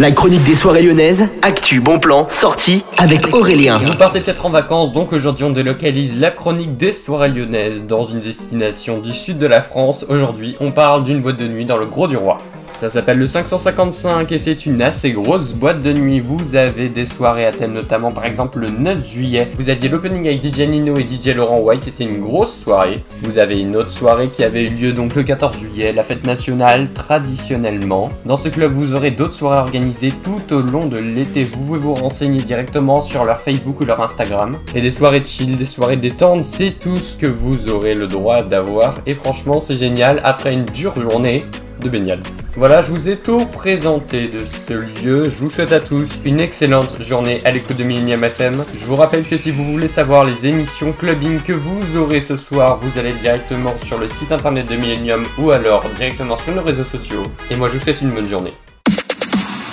La chronique des soirées lyonnaises, actu, bon plan, sortie avec Aurélien. Vous partez peut-être en vacances, donc aujourd'hui on délocalise la chronique des soirées lyonnaises dans une destination du sud de la France. Aujourd'hui, on parle d'une boîte de nuit dans le Gros du Roi. Ça s'appelle le 555 et c'est une assez grosse boîte de nuit. Vous avez des soirées à thème, notamment par exemple le 9 juillet. Vous aviez l'opening avec DJ Nino et DJ Laurent White, c'était une grosse soirée. Vous avez une autre soirée qui avait eu lieu donc le 14 juillet, la fête nationale traditionnellement. Dans ce club, vous aurez d'autres soirées organisées tout au long de l'été. Vous pouvez vous renseigner directement sur leur Facebook ou leur Instagram. Et des soirées chill, des soirées détentes, c'est tout ce que vous aurez le droit d'avoir. Et franchement, c'est génial après une dure journée de baignade. Voilà, je vous ai tout présenté de ce lieu. Je vous souhaite à tous une excellente journée à l'écoute de Millennium FM. Je vous rappelle que si vous voulez savoir les émissions clubbing que vous aurez ce soir, vous allez directement sur le site internet de Millennium ou alors directement sur nos réseaux sociaux. Et moi, je vous souhaite une bonne journée.